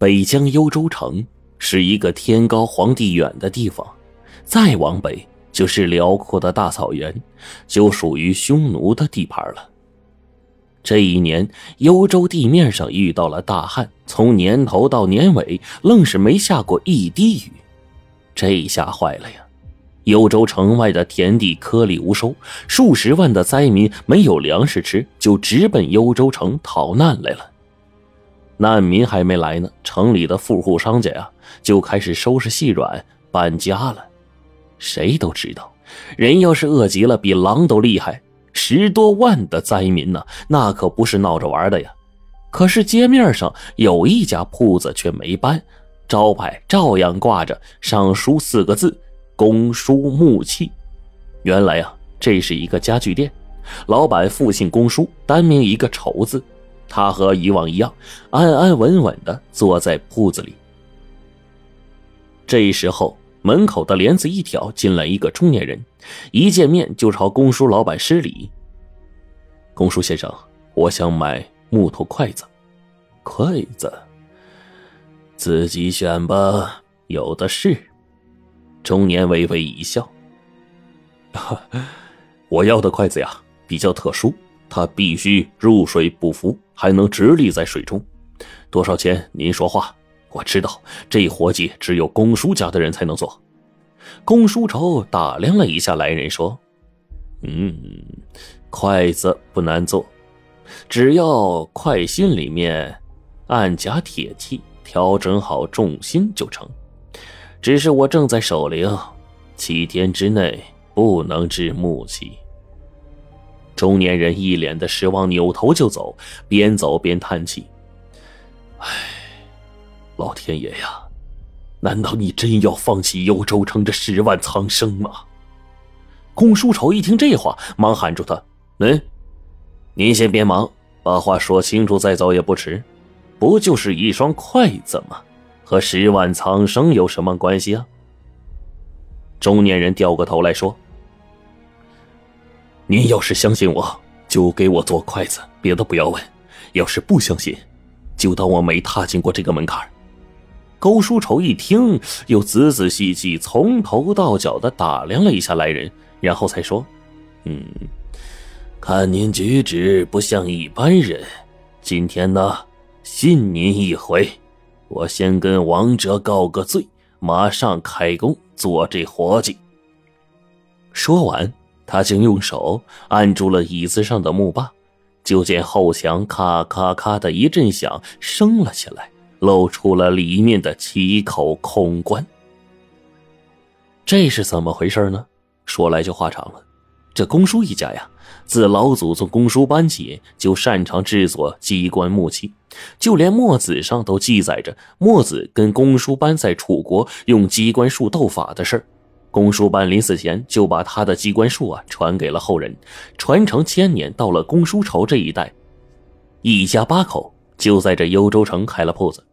北疆幽州城是一个天高皇帝远的地方，再往北就是辽阔的大草原，就属于匈奴的地盘了。这一年，幽州地面上遇到了大旱，从年头到年尾，愣是没下过一滴雨，这下坏了呀！幽州城外的田地颗粒无收，数十万的灾民没有粮食吃，就直奔幽州城逃难来了。难民还没来呢，城里的富户商家呀就开始收拾细软搬家了。谁都知道，人要是饿极了，比狼都厉害。十多万的灾民呢，那可不是闹着玩的呀。可是街面上有一家铺子却没搬，招牌照样挂着，上书四个字：“公叔木器”。原来呀，这是一个家具店，老板父姓公叔，单名一个丑字。他和以往一样，安安稳稳的坐在铺子里。这时候。门口的帘子一挑，进来一个中年人，一见面就朝公叔老板施礼。公叔先生，我想买木头筷子。筷子，自己选吧，有的是。中年微微一笑。我要的筷子呀，比较特殊，他必须入水不浮，还能直立在水中。多少钱？您说话。我知道这活计只有公叔家的人才能做。公叔仇打量了一下来人，说：“嗯，筷子不难做，只要筷心里面按夹铁器，调整好重心就成。只是我正在守灵，七天之内不能制木器。”中年人一脸的失望，扭头就走，边走边叹气：“唉。”老天爷呀！难道你真要放弃幽州城这十万苍生吗？公叔仇一听这话，忙喊住他：“嗯，您先别忙，把话说清楚再走也不迟。不就是一双筷子吗？和十万苍生有什么关系啊？”中年人掉过头来说：“您要是相信我，就给我做筷子，别的不要问；要是不相信，就当我没踏进过这个门槛。”高书丑一听，又仔仔细细从头到脚的打量了一下来人，然后才说：“嗯，看您举止不像一般人，今天呢，信您一回。我先跟王哲告个罪，马上开工做这活计。”说完，他竟用手按住了椅子上的木把，就见后墙咔咔咔的一阵响，升了起来。露出了里面的七口空棺。这是怎么回事呢？说来就话长了。这公叔一家呀，自老祖宗公叔班起就擅长制作机关木器，就连墨子上都记载着墨子跟公叔班在楚国用机关术斗法的事公叔班临死前就把他的机关术啊传给了后人，传承千年。到了公叔仇这一代，一家八口就在这幽州城开了铺子。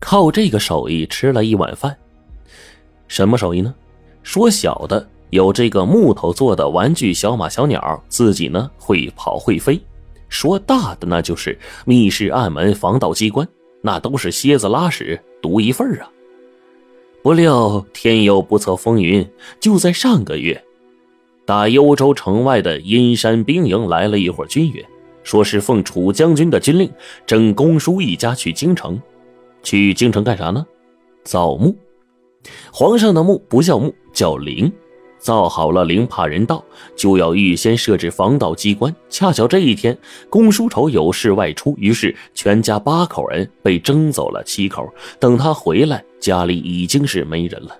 靠这个手艺吃了一碗饭，什么手艺呢？说小的有这个木头做的玩具小马小鸟，自己呢会跑会飞；说大的那就是密室暗门防盗机关，那都是蝎子拉屎独一份啊。不料天有不测风云，就在上个月，打幽州城外的阴山兵营来了一伙军员，说是奉楚将军的军令，征公叔一家去京城。去京城干啥呢？造墓。皇上的墓不叫墓，叫陵。造好了陵，怕人盗，就要预先设置防盗机关。恰巧这一天，公叔仇有事外出，于是全家八口人被征走了七口。等他回来，家里已经是没人了。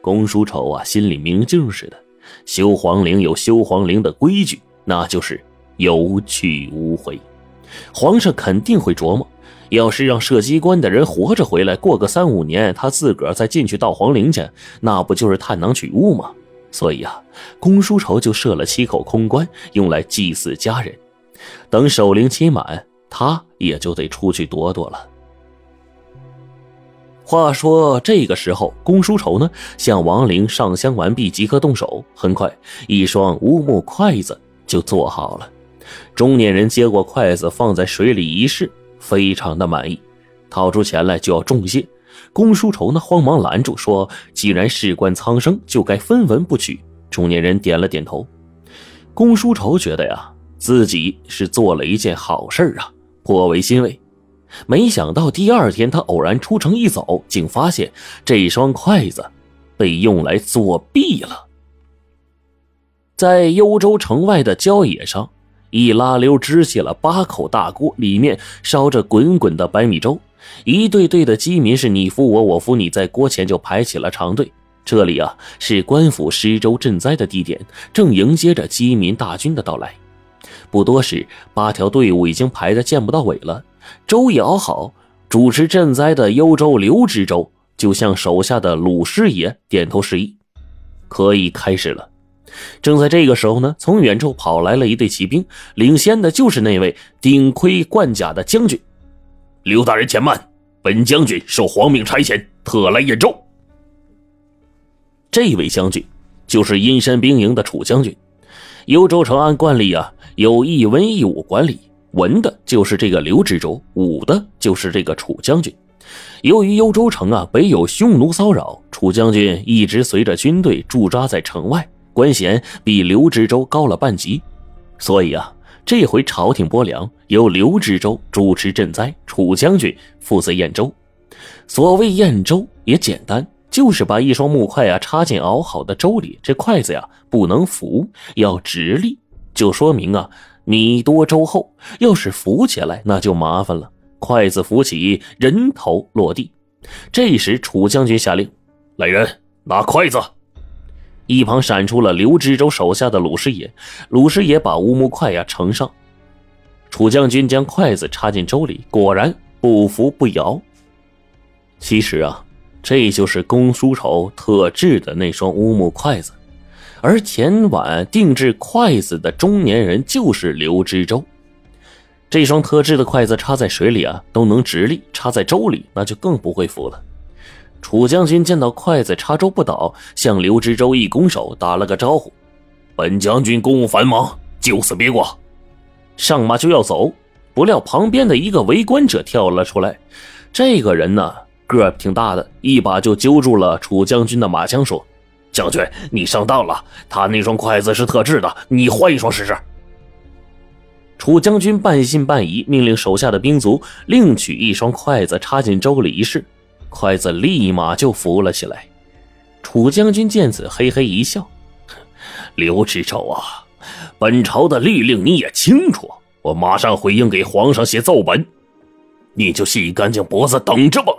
公叔仇啊，心里明镜似的。修皇陵有修皇陵的规矩，那就是有去无回。皇上肯定会琢磨。要是让射机关的人活着回来，过个三五年，他自个儿再进去盗皇陵去，那不就是探囊取物吗？所以啊，公叔仇就设了七口空棺，用来祭祀家人。等守灵期满，他也就得出去躲躲了。话说这个时候，公叔仇呢向亡灵上香完毕，即刻动手。很快，一双乌木筷子就做好了。中年人接过筷子，放在水里一试。非常的满意，掏出钱来就要重谢。公叔仇呢，慌忙拦住，说：“既然事关苍生，就该分文不取。”中年人点了点头。公叔仇觉得呀，自己是做了一件好事啊，颇为欣慰。没想到第二天，他偶然出城一走，竟发现这双筷子被用来作弊了。在幽州城外的郊野上，一拉溜支起了八口大锅，里面烧着滚滚的白米粥。一队队的饥民是你扶我，我扶你，在锅前就排起了长队。这里啊，是官府施粥赈灾的地点，正迎接着饥民大军的到来。不多时，八条队伍已经排得见不到尾了。粥也熬好，主持赈灾的幽州刘知州就向手下的鲁师爷点头示意，可以开始了。正在这个时候呢，从远处跑来了一队骑兵，领先的就是那位顶盔贯甲的将军。刘大人且慢，本将军受皇命差遣，特来兖州。这位将军就是阴山兵营的楚将军。幽州城按惯例啊，有一文一武管理。文的就是这个刘知州，武的就是这个楚将军。由于幽州城啊北有匈奴骚扰，楚将军一直随着军队驻扎在城外，官衔比刘知州高了半级。所以啊，这回朝廷拨粮，由刘知州主持赈灾，楚将军负责验粥。所谓验粥也简单，就是把一双木筷啊插进熬好的粥里，这筷子呀不能浮，要直立，就说明啊。米多粥厚，要是浮起来那就麻烦了。筷子浮起，人头落地。这时，楚将军下令：“来人，拿筷子！”一旁闪出了刘知州手下的鲁师爷。鲁师爷把乌木筷呀盛上。楚将军将筷子插进粥里，果然不浮不摇。其实啊，这就是公叔仇特制的那双乌木筷子。而前晚定制筷子的中年人就是刘知州。这双特制的筷子插在水里啊都能直立，插在粥里那就更不会浮了。楚将军见到筷子插粥不倒，向刘知州一拱手，打了个招呼：“本将军公务繁忙，就此别过。”上马就要走，不料旁边的一个围观者跳了出来。这个人呢个儿挺大的，一把就揪住了楚将军的马枪，说。将军，你上当了，他那双筷子是特制的，你换一双试试。楚将军半信半疑，命令手下的兵卒另取一双筷子插进粥里一试，筷子立马就浮了起来。楚将军见此，嘿嘿一笑：“刘知州啊，本朝的律令你也清楚，我马上回应给皇上写奏本，你就洗干净脖子等着吧。”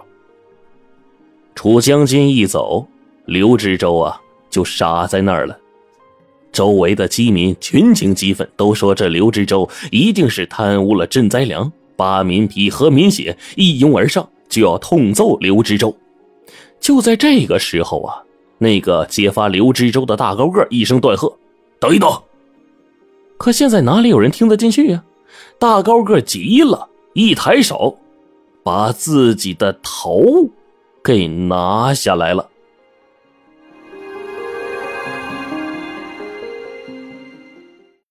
楚将军一走，刘知州啊。就傻在那儿了，周围的饥民群情激愤，都说这刘知州一定是贪污了赈灾粮，扒民皮喝民血，一拥而上就要痛揍刘知州。就在这个时候啊，那个揭发刘知州的大高个一声断喝：“等一等！”可现在哪里有人听得进去呀？大高个急了，一抬手，把自己的头给拿下来了。